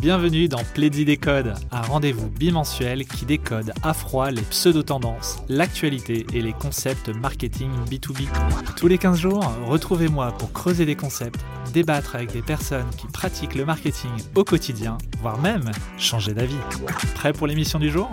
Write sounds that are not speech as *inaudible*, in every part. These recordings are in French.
Bienvenue dans Plaidy Décode, un rendez-vous bimensuel qui décode à froid les pseudo-tendances, l'actualité et les concepts marketing B2B. Tous les 15 jours, retrouvez-moi pour creuser des concepts, débattre avec des personnes qui pratiquent le marketing au quotidien, voire même changer d'avis. Prêt pour l'émission du jour?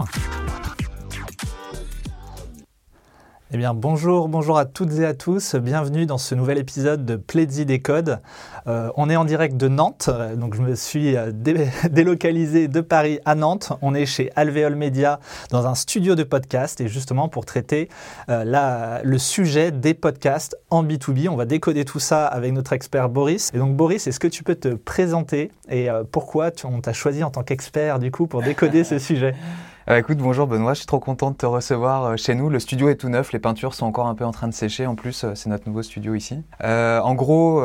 Eh bien, bonjour, bonjour à toutes et à tous. Bienvenue dans ce nouvel épisode de Pledzi Décode. Euh, on est en direct de Nantes, donc je me suis euh, *laughs* délocalisé de Paris à Nantes. On est chez Alvéole Media dans un studio de podcast et justement pour traiter euh, le sujet des podcasts en B2B. On va décoder tout ça avec notre expert Boris. Et donc, Boris, est-ce que tu peux te présenter et pourquoi on t'a choisi en tant qu'expert du coup pour décoder ce *laughs* sujet? Euh, écoute, bonjour Benoît, je suis trop content de te recevoir euh, chez nous. Le studio est tout neuf, les peintures sont encore un peu en train de sécher. En plus, euh, c'est notre nouveau studio ici. en gros,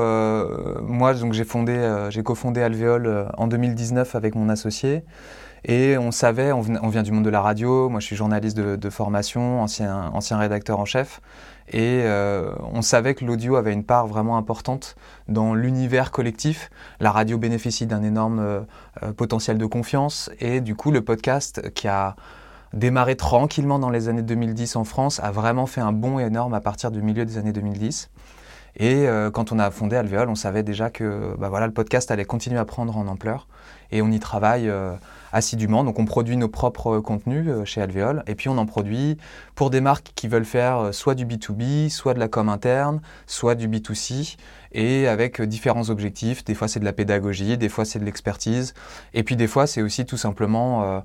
moi, donc j'ai fondé, j'ai cofondé Alvéole en 2019 avec mon associé. Et on savait, on, vient du monde de la radio, moi je suis journaliste de, de formation, ancien, ancien rédacteur en chef. Et euh, on savait que l'audio avait une part vraiment importante dans l'univers collectif. La radio bénéficie d'un énorme euh, euh, potentiel de confiance. Et du coup, le podcast qui a démarré tranquillement dans les années 2010 en France a vraiment fait un bond énorme à partir du milieu des années 2010. Et quand on a fondé Alvéole, on savait déjà que bah le podcast allait continuer à prendre en ampleur. Et on y travaille assidûment. Donc on produit nos propres contenus euh, chez Alvéole et puis on en produit pour des marques qui veulent faire euh, soit du B2B, soit de la com interne, soit du B2C et avec euh, différents objectifs. Des fois c'est de la pédagogie, des fois c'est de l'expertise et puis des fois c'est aussi tout simplement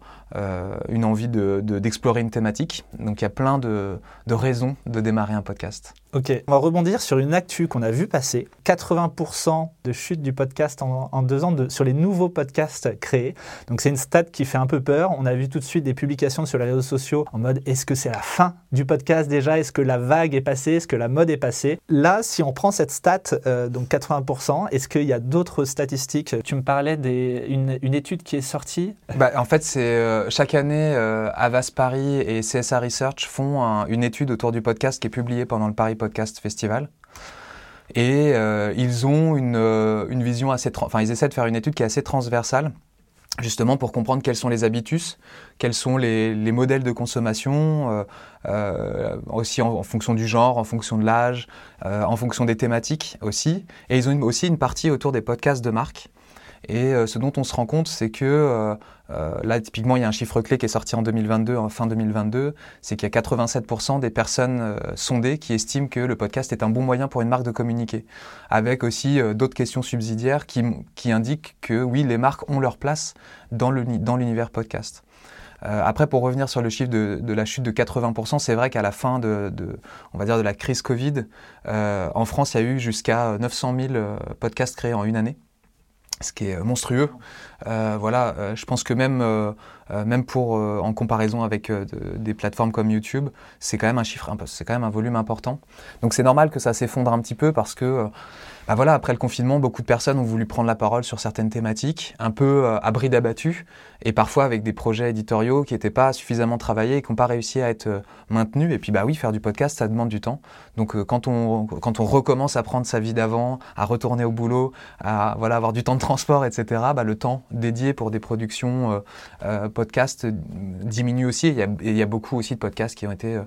une envie d'explorer de, une thématique. Donc il y a plein de, de raisons de démarrer un podcast. Ok, on va rebondir sur une actu qu'on a vu passer. 80% de chute du podcast en, deux ans sur les nouveaux podcasts créés. Donc c'est une stat qui fait un peu peur. On a vu tout de suite des publications sur les réseaux sociaux en mode est-ce que c'est la fin du podcast déjà? Est-ce que la vague est passée? Est-ce que la mode est passée? Là, si on prend cette stat, euh, donc 80%, est-ce qu'il y a d'autres statistiques? Tu me parlais d'une une étude qui est sortie bah, En fait, c'est euh, chaque année, euh, Avas Paris et CSA Research font une étude autour du podcast qui est publiée pendant le Paris Podcast Festival. Et euh, ils ont une, euh, une vision assez, enfin ils essaient de faire une étude qui est assez transversale justement pour comprendre quels sont les habitus, quels sont les, les modèles de consommation, euh, aussi en, fonction du genre, en fonction de l'âge, en fonction des thématiques aussi. Et ils ont aussi une partie autour des podcasts de marque. Et euh, ce dont on se rend compte, c'est que euh, euh, là, typiquement, il y a un chiffre clé qui est sorti en 2022, en fin 2022, c'est qu'il y a 87% des personnes sondées qui estiment que le podcast est un bon moyen pour une marque de communiquer. Avec aussi d'autres questions subsidiaires qui, qui, indiquent que oui, les marques ont leur place dans l'univers podcast. Euh, après, pour revenir sur le chiffre de, de la chute de 80%, c'est vrai qu'à la fin de, de, on va dire, de la crise Covid, euh, en France, il y a eu jusqu'à 900 000 podcasts créés en une année ce qui est monstrueux. Euh, voilà, euh, je pense que même, euh, même pour, en comparaison avec des plateformes comme YouTube, c'est quand même un chiffre, c'est quand même un volume important. Donc c'est normal que ça s'effondre un petit peu parce que bah voilà, après le confinement, beaucoup de personnes ont voulu prendre la parole sur certaines thématiques, un peu euh, à bride abattue, et parfois avec des projets éditoriaux qui n'étaient pas suffisamment travaillés et qui n'ont pas réussi à être euh, maintenus. Et puis bah oui, faire du podcast, ça demande du temps. Donc euh, quand, on, quand on recommence à prendre sa vie d'avant, à retourner au boulot, à voilà, avoir du temps de transport, etc., bah, le temps dédié pour des productions podcast diminue aussi. Il y, a, il y, a, beaucoup aussi de podcasts qui ont été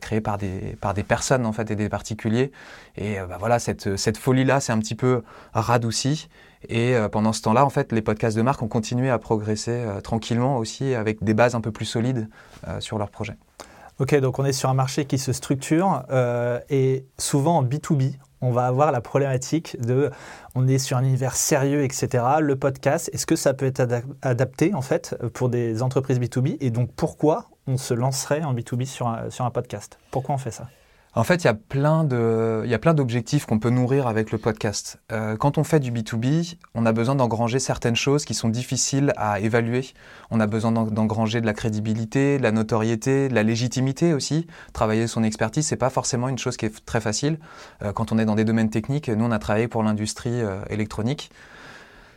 créés par des, par des personnes en fait et des particuliers. Et bah, voilà, cette, cette folie-là, c'est un petit peu radouci. Et euh, pendant ce temps-là, en fait, les podcasts de marque ont continué à progresser euh, tranquillement aussi avec des bases un peu plus solides euh, sur leurs projets. Ok, donc on est sur un marché qui se structure et souvent en B2B, on va avoir la problématique de, on est sur un univers sérieux, etc. Le podcast, est-ce que ça peut être adapté en fait pour des entreprises B2B et donc pourquoi on se lancerait en B2B sur sur un podcast? Pourquoi on fait ça? En fait, il y a plein de, il y a plein d'objectifs qu'on peut nourrir avec le podcast. Euh, quand on fait du B2B, on a besoin d'engranger certaines choses qui sont difficiles à évaluer. On a besoin d'engranger de la crédibilité, de la notoriété, de la légitimité aussi. Travailler son expertise, c'est pas forcément une chose qui est très facile. Euh, quand on est dans des domaines techniques, nous on a travaillé pour l'industrie euh, électronique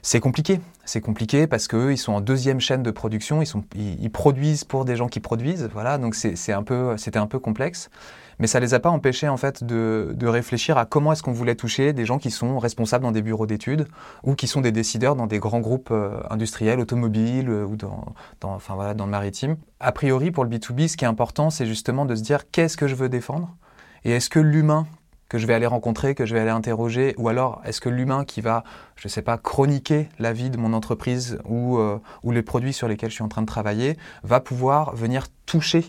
c'est compliqué. C'est compliqué parce qu'eux, ils sont en deuxième chaîne de production. Ils, sont, ils, produisent pour des gens qui produisent. Voilà, donc c'est un peu, c'était un peu complexe. Mais ça les a pas empêchés en fait de, de réfléchir à comment est-ce qu'on voulait toucher des gens qui sont responsables dans des bureaux d'études ou qui sont des décideurs dans des grands groupes euh, industriels, automobiles euh, ou dans, dans, enfin, voilà, dans le maritime. A priori, pour le B2B, ce qui est important, c'est justement de se dire qu'est-ce que je veux défendre et est-ce que l'humain que je vais aller rencontrer, que je vais aller interroger, ou alors est-ce que l'humain qui va, je ne sais pas, chroniquer la vie de mon entreprise ou, euh, ou les produits sur lesquels je suis en train de travailler, va pouvoir venir toucher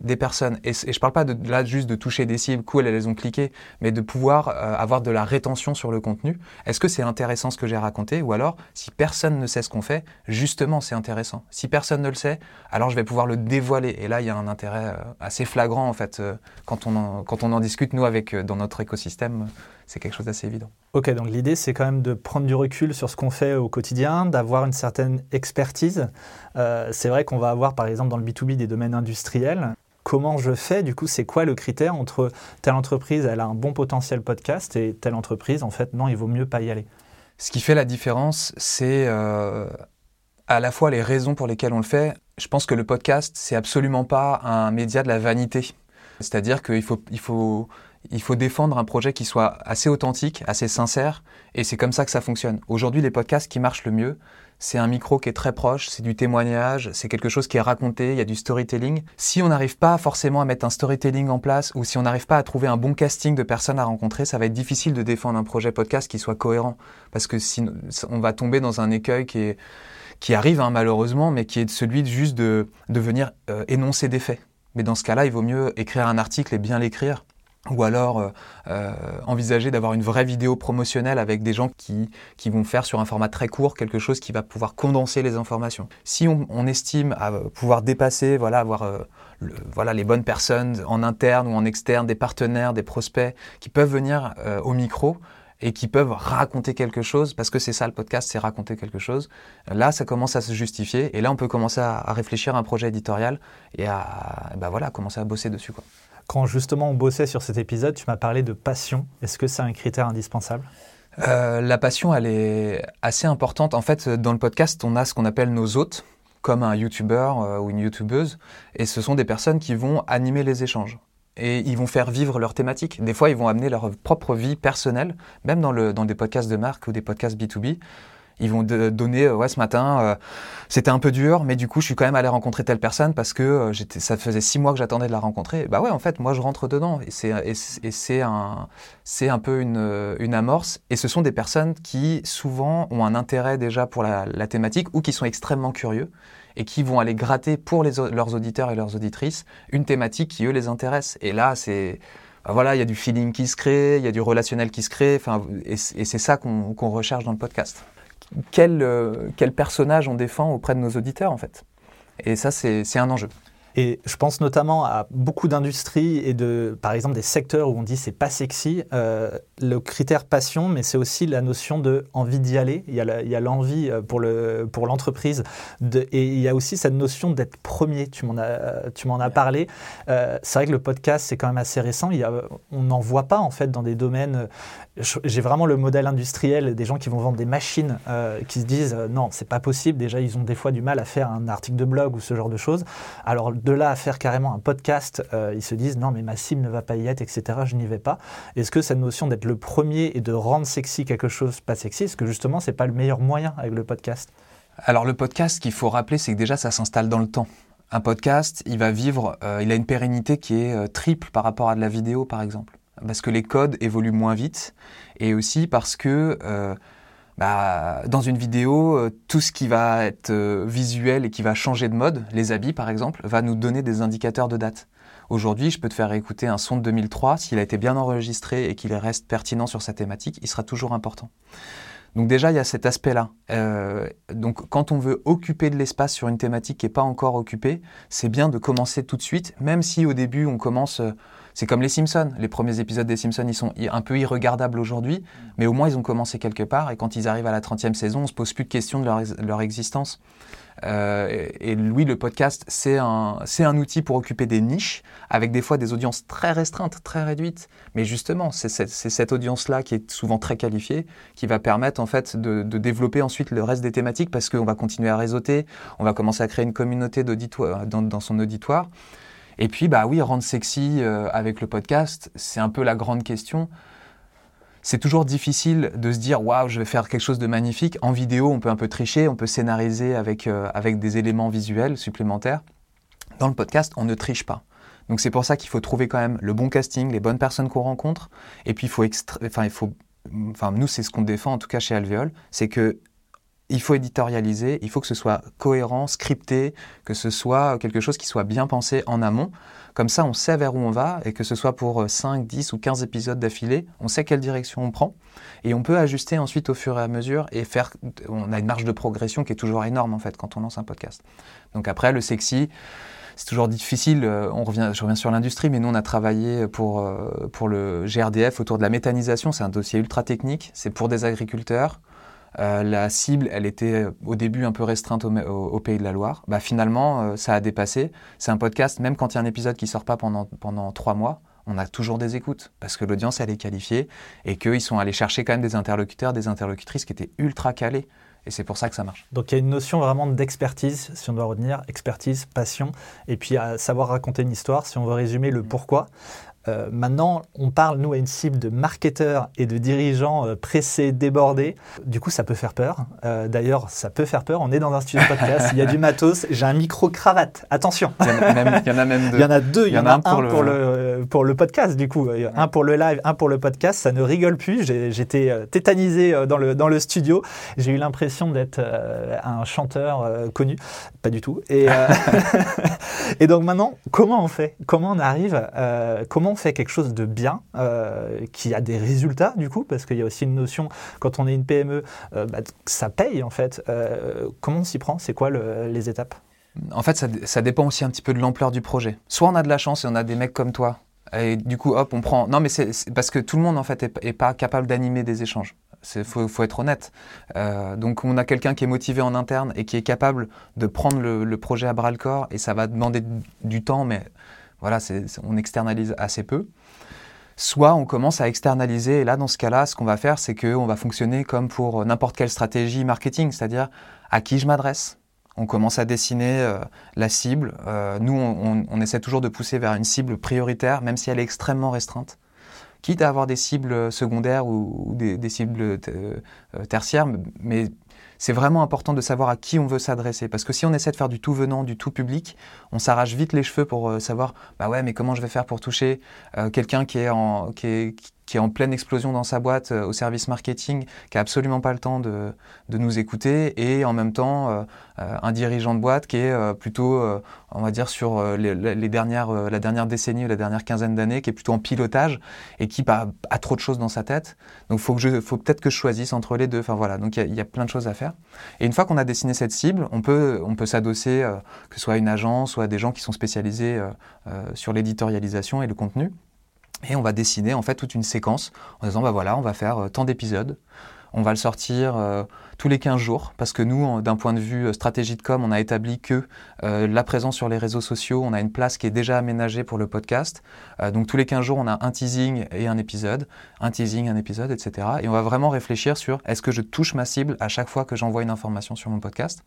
des personnes, et, je ne parle pas de, là juste de toucher des cibles, cool, elles ont cliqué, mais de pouvoir euh, avoir de la rétention sur le contenu. Est-ce que c'est intéressant ce que j'ai raconté Ou alors, si personne ne sait ce qu'on fait, justement c'est intéressant. Si personne ne le sait, alors je vais pouvoir le dévoiler. Et là, il y a un intérêt euh, assez flagrant, en fait, euh, quand, on en, quand on en discute, nous, avec, dans notre écosystème, c'est quelque chose d'assez évident. Ok, donc l'idée, c'est quand même de prendre du recul sur ce qu'on fait au quotidien, d'avoir une certaine expertise. c'est vrai qu'on va avoir, par exemple, dans le B2B, des domaines industriels comment je fais Du coup, c'est quoi le critère entre telle entreprise, elle a un bon potentiel podcast et telle entreprise, en fait, non, il vaut mieux pas y aller Ce qui fait la différence, c'est euh, à la fois les raisons pour lesquelles on le fait. Je pense que le podcast, c'est absolument pas un média de la vanité. C'est-à-dire qu'il faut, il faut, il faut défendre un projet qui soit assez authentique, assez sincère, et c'est comme ça que ça fonctionne. Aujourd'hui, les podcasts qui marchent le mieux, c'est un micro qui est très proche, c'est du témoignage, c'est quelque chose qui est raconté, il y a du storytelling. Si on n'arrive pas forcément à mettre un storytelling en place ou si on n'arrive pas à trouver un bon casting de personnes à rencontrer, ça va être difficile de défendre un projet podcast qui soit cohérent parce que sinon on va tomber dans un écueil qui est qui arrive hein, malheureusement, mais qui est celui de juste de, de venir euh, énoncer des faits. Mais dans ce cas-là, il vaut mieux écrire un article et bien l'écrire ou alors euh, euh, envisager d'avoir une vraie vidéo promotionnelle avec des gens qui, qui vont faire sur un format très court quelque chose qui va pouvoir condenser les informations. Si on, on estime à pouvoir dépasser, voilà, avoir euh, voilà, les bonnes personnes en interne ou en externe, des partenaires, des prospects qui peuvent venir euh, au micro, et qui peuvent raconter quelque chose, parce que c'est ça le podcast, c'est raconter quelque chose. Là, ça commence à se justifier, et là, on peut commencer à, à réfléchir à un projet éditorial et à, bah voilà, commencer à bosser dessus. Quoi. Quand justement on bossait sur cet épisode, tu m'as parlé de passion. Est-ce que c'est un critère indispensable? Euh, La passion, elle est assez importante. En fait, dans le podcast, on a ce qu'on appelle nos hôtes, comme un YouTuber euh, ou une YouTubeuse, et ce sont des personnes qui vont animer les échanges. Et ils vont faire vivre leur thématique. Des fois, ils vont amener leur propre vie personnelle, même dans, le, dans des podcasts de marque ou des podcasts B2B. Ils vont donner, euh, ouais, ce matin, euh, c'était un peu dur, mais du coup, je suis quand même allé rencontrer telle personne parce que euh, ça faisait six mois que j'attendais de la rencontrer. Bah ouais, en fait, moi, je rentre dedans et c'est, un, c'est un peu une, amorce. Et ce sont des personnes qui souvent ont un intérêt déjà pour la, thématique ou qui sont extrêmement curieux et qui vont aller gratter pour leurs auditeurs et leurs auditrices une thématique qui eux les intéresse. Et là, c'est bah voilà, il y a du feeling qui se crée, il y a du relationnel qui se crée, et, c'est ça qu'on recherche dans le podcast quel, euh, quel personnage on défend auprès de nos auditeurs en fait. Et ça, c'est un enjeu. Et je pense notamment à beaucoup d'industries et de, par exemple, des secteurs où on dit c'est pas sexy. Euh, le critère passion, mais c'est aussi la notion de envie d'y aller. Il y a l'envie euh, pour le pour l'entreprise, et il y a aussi cette notion d'être premier. Tu m'en as tu m'en as parlé. Euh, c'est vrai que le podcast c'est quand même assez récent. Il y a, on n'en voit pas en fait dans des domaines. J'ai vraiment le modèle industriel des gens qui vont vendre des machines euh, qui se disent non c'est pas possible. Déjà ils ont des fois du mal à faire un article de blog ou ce genre de choses. Alors de là à faire carrément un podcast, euh, ils se disent non mais ma cible ne va pas y être, etc. Je n'y vais pas. Est-ce que cette notion d'être le premier et de rendre sexy quelque chose pas sexy, est-ce que justement c'est pas le meilleur moyen avec le podcast? Alors le podcast, ce qu'il faut rappeler, c'est que déjà ça s'installe dans le temps. Un podcast, il va vivre, euh, il a une pérennité qui est euh, triple par rapport à de la vidéo par exemple, parce que les codes évoluent moins vite et aussi parce que bah, dans une vidéo, euh, tout ce qui va être euh, visuel et qui va changer de mode, les habits par exemple, va nous donner des indicateurs de date. Aujourd'hui, je peux te faire écouter un son de 2003, s'il a été bien enregistré et qu'il reste pertinent sur sa thématique, il sera toujours important. Donc déjà, il y a cet aspect-là. Euh, donc quand on veut occuper de l'espace sur une thématique qui n'est pas encore occupée, c'est bien de commencer tout de suite, même si au début on commence... C'est comme les Simpsons. Les premiers épisodes des Simpsons, ils sont un peu irregardables aujourd'hui, mais au moins ils ont commencé quelque part. Et quand ils arrivent à la 30e saison, on se pose plus de questions de leur, existence. Euh, et, lui, le podcast, c'est un, un outil pour occuper des niches, avec des fois des audiences très restreintes, très réduites. Mais justement, c'est cette, audience-là qui est souvent très qualifiée, qui va permettre en fait de, développer ensuite le reste des thématiques, parce qu'on va continuer à réseauter, on va commencer à créer une communauté dans, dans son auditoire. Et puis, bah oui, rendre sexy euh, avec le podcast, c'est un peu la grande question. C'est toujours difficile de se dire waouh, je vais faire quelque chose de magnifique. En vidéo, on peut un peu tricher, on peut scénariser avec, euh, avec des éléments visuels supplémentaires. Dans le podcast, on ne triche pas. Donc c'est pour ça qu'il faut trouver quand même le bon casting, les bonnes personnes qu'on rencontre. Et puis il faut, enfin, il faut, enfin nous c'est ce qu'on défend en tout cas chez Alvéole, c'est que il faut éditorialiser, il faut que ce soit cohérent, scripté, que ce soit quelque chose qui soit bien pensé en amont. Comme ça, on sait vers où on va et que ce soit pour 5, 10 ou 15 épisodes d'affilée, on sait quelle direction on prend et on peut ajuster ensuite au fur et à mesure et faire. On a une marge de progression qui est toujours énorme en fait quand on lance un podcast. Donc après, le sexy. C'est toujours difficile, euh, on revient, je reviens sur l'industrie, mais nous on a travaillé pour, euh, pour le GRDF autour de la méthanisation, c'est un dossier ultra technique, c'est pour des agriculteurs, euh, la cible, elle était au début un peu restreinte au, Pays de la Loire. Bah, finalement, euh, ça a dépassé. C'est un podcast, même quand il y a un épisode qui sort pas pendant, pendant trois mois, on a toujours des écoutes parce que l'audience, elle est qualifiée et qu'ils sont allés chercher quand même des interlocuteurs, des interlocutrices qui étaient ultra calés. Et c'est pour ça que ça marche. Donc il y a une notion vraiment d'expertise, si on doit retenir, expertise, passion, et puis à savoir raconter une histoire, si on veut résumer le pourquoi. Euh, maintenant, on parle, nous, à une cible de marketeurs et de dirigeants euh, pressés, débordés. Du coup, ça peut faire peur. Euh, d'ailleurs, ça peut faire peur. On est dans un studio podcast, il y a du matos, j'ai un micro-cravate. Attention il y, en a même, deux. Il y en a deux. Il y, en a, un, pour, le... pour, le... podcast, du coup. Un pour le live, un pour le podcast. Ça ne rigole plus. J'étais tétanisé dans le, dans le studio. J'ai eu l'impression d'être un chanteur connu. Pas du tout. Et, *laughs* et donc maintenant, comment on fait? Comment on arrive Comment fait quelque chose de bien, euh, qui a des résultats du coup, parce qu'il y a aussi une notion, quand on est une PME, euh, bah, ça paye en fait. Euh, comment on s'y prend? C'est quoi les étapes? En fait, ça, dépend aussi un petit peu de l'ampleur du projet. Soit on a de la chance et on a des mecs comme toi, et du coup, hop, on prend. Non, mais c'est parce que tout le monde en fait est, pas capable d'animer des échanges. Il faut, faut, être honnête. donc on a quelqu'un qui est motivé en interne et qui est capable de prendre le projet à bras le corps et ça va demander du temps, mais voilà, on externalise assez peu. Soit on commence à externaliser, et là, dans ce cas-là, ce qu'on va faire, c'est qu'on va fonctionner comme pour n'importe quelle stratégie marketing, c'est-à-dire à qui je m'adresse. On commence à dessiner euh, la cible. Euh, nous, on, essaie toujours de pousser vers une cible prioritaire, même si elle est extrêmement restreinte. Quitte à avoir des cibles secondaires ou, des, des, cibles euh, tertiaires, mais c'est vraiment important de savoir à qui on veut s'adresser. Parce que si on essaie de faire du tout venant, du tout public, on s'arrache vite les cheveux pour euh, savoir, bah ouais, mais comment je vais faire pour toucher euh, quelqu'un qui est en, qui est, qui est en pleine explosion dans sa boîte euh, au service marketing, qui a absolument pas le temps de, nous écouter, et en même temps euh, euh, un dirigeant de boîte qui est plutôt, on va dire, sur les, dernières, la dernière décennie ou la dernière quinzaine d'années, qui est plutôt en pilotage et qui a, a, trop de choses dans sa tête. Donc faut faut peut-être que je choisisse entre les deux. Enfin voilà, donc il y, a plein de choses à faire. Et une fois qu'on a dessiné cette cible, on peut, on peut s'adosser, que ce soit à une agence, soit à des gens qui sont spécialisés sur l'éditorialisation et le contenu. Et on va dessiner en fait toute une séquence en disant bah voilà, on va faire euh, tant d'épisodes. On va le sortir euh, tous les 15 jours parce que nous, d'un point de vue euh, stratégie de com, on a établi que la présence sur les réseaux sociaux, on a une place qui est déjà aménagée pour le podcast. donc tous les 15 jours, on a un teasing et un épisode, un teasing, un épisode, etc. Et on va vraiment réfléchir sur est-ce que je touche ma cible à chaque fois que j'envoie une information sur mon podcast?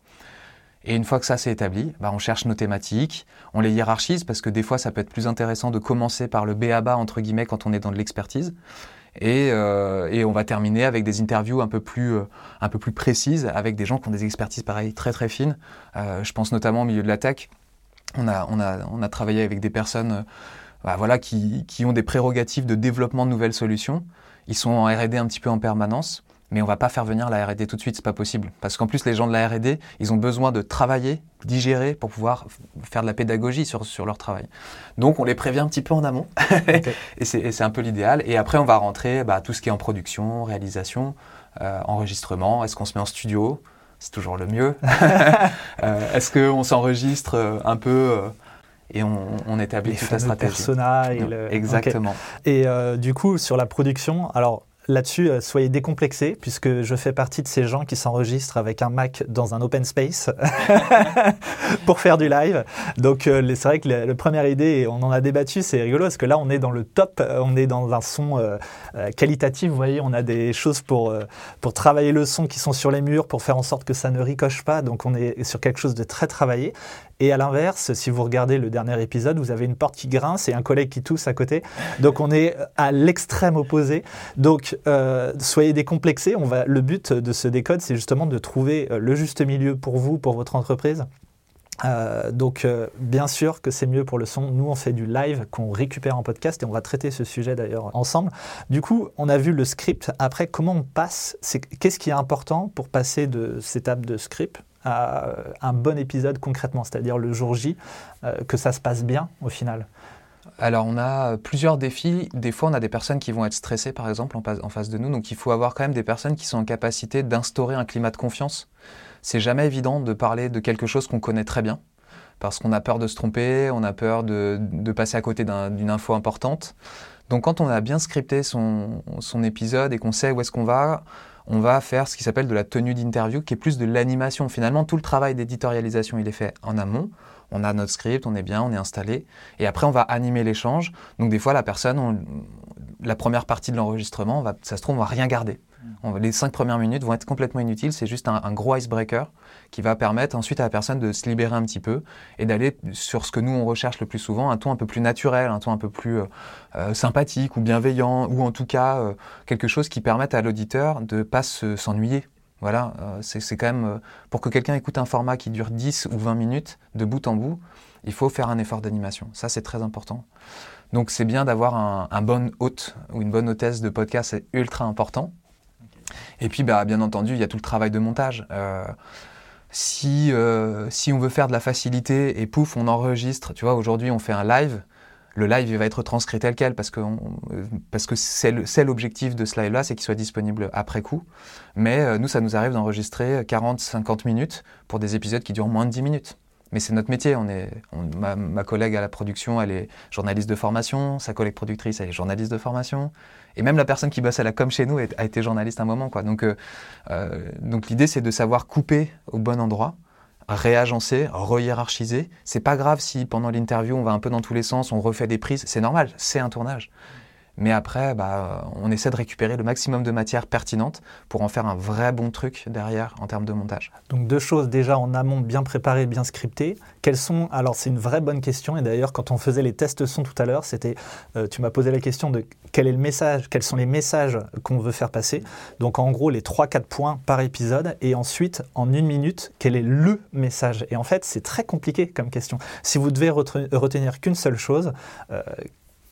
Et une fois que ça s'est établi, bah on cherche nos thématiques, on les hiérarchise parce que des fois ça peut être plus intéressant de commencer par le B à bas entre guillemets quand on est dans de l'expertise. Et, euh, et, on va terminer avec des interviews un peu plus, euh, un peu plus précises avec des gens qui ont des expertises pareilles très très fines. Euh, je pense notamment au milieu de la tech. On a, on a, on a travaillé avec des personnes euh, bah, voilà, qui, qui ont des prérogatives de développement de nouvelles solutions. Ils sont en R&D un petit peu en permanence mais on va pas faire venir la R&D tout de suite, c'est pas possible. Parce qu'en plus, les gens de la R&D, ils ont besoin de travailler, digérer pour pouvoir faire de la pédagogie sur, sur leur travail. Donc, on les prévient un petit peu en amont, *laughs* et c'est un peu l'idéal. Et après, on va rentrer bah, tout ce qui est en production, réalisation, euh, enregistrement. Est-ce qu'on se met en studio? C'est toujours le mieux. *laughs* euh, Est-ce qu'on s'enregistre euh, un peu et on, on établit les toute la stratégie? Persona et Exactement. Et euh, du coup, sur la production, alors là-dessus, euh, soyez décomplexés, puisque je fais partie de ces gens qui s'enregistrent avec un Mac dans un open space *laughs* pour faire du live. Donc, euh, c'est vrai que la, première idée, on en a débattu, c'est rigolo, parce que là, on est dans le top, euh, on est dans un son qualitatif. Vous voyez, on a des choses pour, pour travailler le son qui sont sur les murs, pour faire en sorte que ça ne ricoche pas. Donc, on est sur quelque chose de très travaillé. Et à l'inverse, si vous regardez le dernier épisode, vous avez une porte qui grince et un collègue qui tousse à côté. Donc on est à l'extrême opposé. Donc euh, soyez décomplexés. On va, le but de ce décode, c'est justement de trouver euh, le juste milieu pour vous, pour votre entreprise. Euh, donc bien sûr que c'est mieux pour le son. Nous on fait du live qu'on récupère en podcast et on va traiter ce sujet d'ailleurs ensemble. Du coup on a vu le script. Après comment on passe Qu'est-ce qui est important pour passer de cette étape de script un bon épisode concrètement, c'est-à-dire le jour J, euh, que ça se passe bien au final alors, on a plusieurs défis. Des fois, on a des personnes qui vont être stressées, par exemple, en face de nous. Donc, il faut avoir quand même des personnes qui sont en capacité d'instaurer un climat de confiance. C'est jamais évident de parler de quelque chose qu'on connaît très bien, parce qu'on a peur de se tromper, on a peur de, passer à côté d'une info importante. Donc, quand on a bien scripté son, son épisode et qu'on sait où est-ce qu'on va, on va faire ce qui s'appelle de la tenue d'interview, qui est plus de l'animation. Finalement, tout le travail d'éditorialisation, il est fait en amont. On a notre script, on est bien, on est installé. Et après, on va animer l'échange. Donc, des fois, la personne, la première partie de l'enregistrement, ça se trouve, on va rien garder les cinq premières minutes vont être complètement inutiles. C'est juste un, gros icebreaker qui va permettre ensuite à la personne de se libérer un petit peu et d'aller sur ce que nous on recherche le plus souvent, un ton un peu plus naturel, un ton un peu plus euh, euh, sympathique ou bienveillant, ou en tout cas euh, quelque chose qui permette à l'auditeur de ne pas s'ennuyer. Voilà, c'est quand même pour que quelqu'un écoute un format qui dure 10 ou 20 minutes de bout en bout, il faut faire un effort d'animation. Ça, c'est très important. Donc, c'est bien d'avoir un, un, bon hôte ou une bonne hôtesse de podcast, c'est ultra important. Et puis, bah, bien entendu, il y a tout le travail de montage. Euh, si, euh, si on veut faire de la facilité et pouf, on enregistre, tu vois, aujourd'hui on fait un live, le live va être transcrit tel quel parce que, que c'est l'objectif de ce live-là, c'est qu'il soit disponible après coup. Mais euh, nous, ça nous arrive d'enregistrer 40-50 minutes pour des épisodes qui durent moins de 10 minutes. Mais c'est notre métier. On est, ma, collègue à la production, elle est journaliste de formation. Sa collègue productrice, elle est journaliste de formation. Et même la personne qui bosse à la com chez nous a été journaliste un moment. Donc, euh, euh, donc l'idée, c'est de savoir couper au bon endroit, réagencer, re-hiérarchiser. C'est pas grave si pendant l'interview, on va un peu dans tous les sens, on refait des prises. C'est normal, c'est un tournage. Mais après, bah, on essaie de récupérer le maximum de matière pertinente pour en faire un vrai bon truc derrière en termes de montage. Donc deux choses déjà en amont, bien préparées, bien scriptées. Quelles sont Alors c'est une vraie bonne question. Et d'ailleurs, quand on faisait les tests son tout à l'heure, c'était, euh, tu m'as posé la question de quel est le message, quels sont les messages qu'on veut faire passer. Donc en gros, les 3-4 points par épisode. Et ensuite, en une minute, quel est le message Et en fait, c'est très compliqué comme question. Si vous devez retenir qu'une seule chose, euh,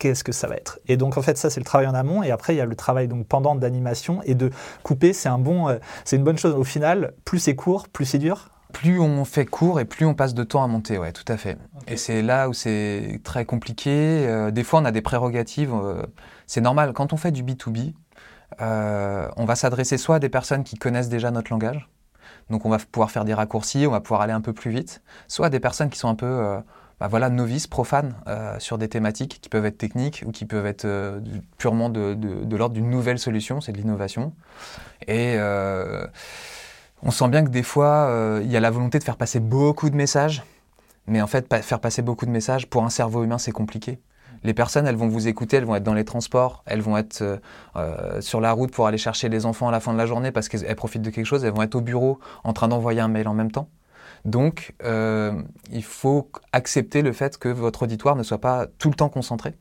qu'est-ce que ça va être. Et donc en fait ça c'est le travail en amont et après il y a le travail donc pendant d'animation et de couper c'est un bon euh, c'est une bonne chose au final plus c'est court plus c'est dur. Plus on fait court et plus on passe de temps à monter, ouais, tout à fait. Et c'est là où c'est très compliqué. Euh, des fois, on a des prérogatives. Euh, c'est normal. Quand on fait du B2B, on va s'adresser soit à des personnes qui connaissent déjà notre langage, donc on va pouvoir faire des raccourcis, on va pouvoir aller un peu plus vite, soit à des personnes qui sont un peu bah voilà, novices, profanes euh, sur des thématiques qui peuvent être techniques ou qui peuvent être euh, purement de, l'ordre d'une nouvelle solution, c'est de l'innovation. Et euh, on sent bien que des fois, il y a la volonté de faire passer beaucoup de messages, mais en fait, faire passer beaucoup de messages, pour un cerveau humain, c'est compliqué. Les personnes, elles vont vous écouter, elles vont être dans les transports, elles vont être sur la route pour aller chercher les enfants à la fin de la journée parce qu'elles profitent de quelque chose, elles vont être au bureau en train d'envoyer un mail en même temps. Donc, euh, il faut accepter le fait que votre auditoire ne soit pas tout le temps concentré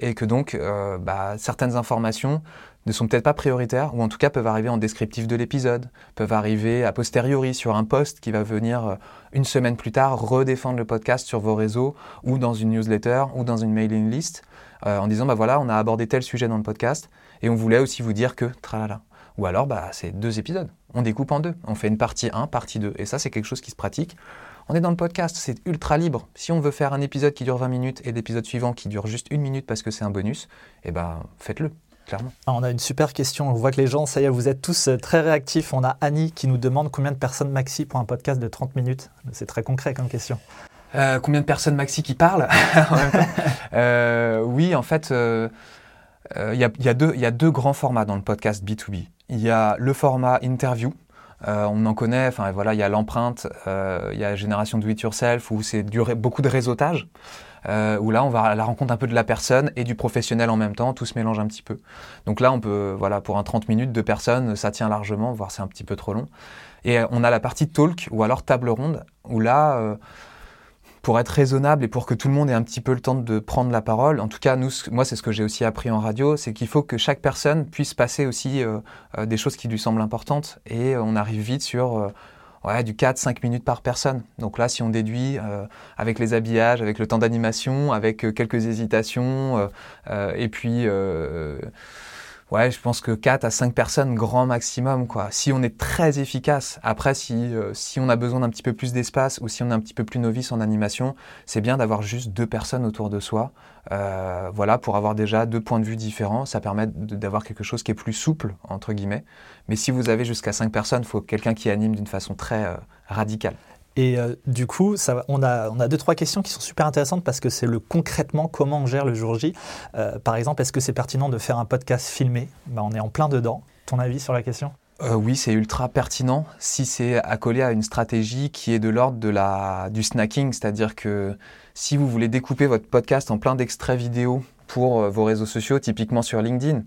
et que donc euh, bah, certaines informations ne sont peut-être pas prioritaires ou en tout cas peuvent arriver en descriptif de l'épisode, peuvent arriver a posteriori sur un post qui va venir euh, une semaine plus tard redéfendre le podcast sur vos réseaux ou dans une newsletter ou dans une mailing list en disant bah voilà on a abordé tel sujet dans le podcast et on voulait aussi vous dire que tralala. Ou alors, bah, c'est deux épisodes. On découpe en deux. On fait une partie 1, partie 2. Et ça, c'est quelque chose qui se pratique. On est dans le podcast, c'est ultra libre. Si on veut faire un épisode qui dure 20 minutes et l'épisode suivant qui dure juste une minute parce que c'est un bonus, eh ben, faites-le. Clairement. Ah, on a une super question. On voit que les gens, ça y est, vous êtes tous euh, très réactifs. On a Annie qui nous demande combien de personnes maxi pour un podcast de 30 minutes. C'est très concret comme question. Euh, combien de personnes maxi qui parlent? *laughs* Euh, Oui, en fait, Il y, a, y, a y a deux grands formats dans le podcast B2B. Il y a le format interview, euh, on en connaît, enfin voilà, il y a l'empreinte, euh, il y a Génération Do It Yourself, où c'est beaucoup de réseautage, euh, où là on va à la rencontre un peu de la personne et du professionnel en même temps, tout se mélange un petit peu. Donc là on peut, voilà, pour un 30 minutes, deux personnes, ça tient largement, voire c'est un petit peu trop long. Et on a la partie talk ou alors table ronde, où là pour être raisonnable et pour que tout le monde ait un petit peu le temps de prendre la parole, en tout cas, nous, moi, c'est ce que j'ai aussi appris en radio, c'est qu'il faut que chaque personne puisse passer aussi euh, euh, des choses qui lui semblent importantes et on arrive vite sur euh, ouais, du 4-5 minutes par personne. Donc là, si on déduit avec les habillages, avec le temps d'animation, avec quelques hésitations, et puis Ouais, je pense que 4 à 5 personnes, grand maximum, quoi. Si on est très efficace. Après, si, euh, si on a besoin d'un petit peu plus d'espace ou si on est un petit peu plus novice en animation, c'est bien d'avoir juste deux personnes autour de soi. Euh, voilà, pour avoir déjà deux points de vue différents. Ça permet d'avoir quelque chose qui est plus souple, entre guillemets. Mais si vous avez jusqu'à 5 personnes, il faut quelqu'un qui anime d'une façon très euh, radicale. Et euh, du coup, ça, on, a, on a deux, trois questions qui sont super intéressantes parce que c'est le concrètement comment on gère le jour J. Euh, par exemple, est-ce que c'est pertinent de faire un podcast filmé? Ben, On est en plein dedans. Ton avis sur la question? Euh, oui, c'est ultra pertinent si c'est accolé à une stratégie qui est de l'ordre de la, du snacking, c'est-à-dire que si vous voulez découper votre podcast en plein d'extraits vidéo pour euh, vos réseaux sociaux, typiquement sur LinkedIn.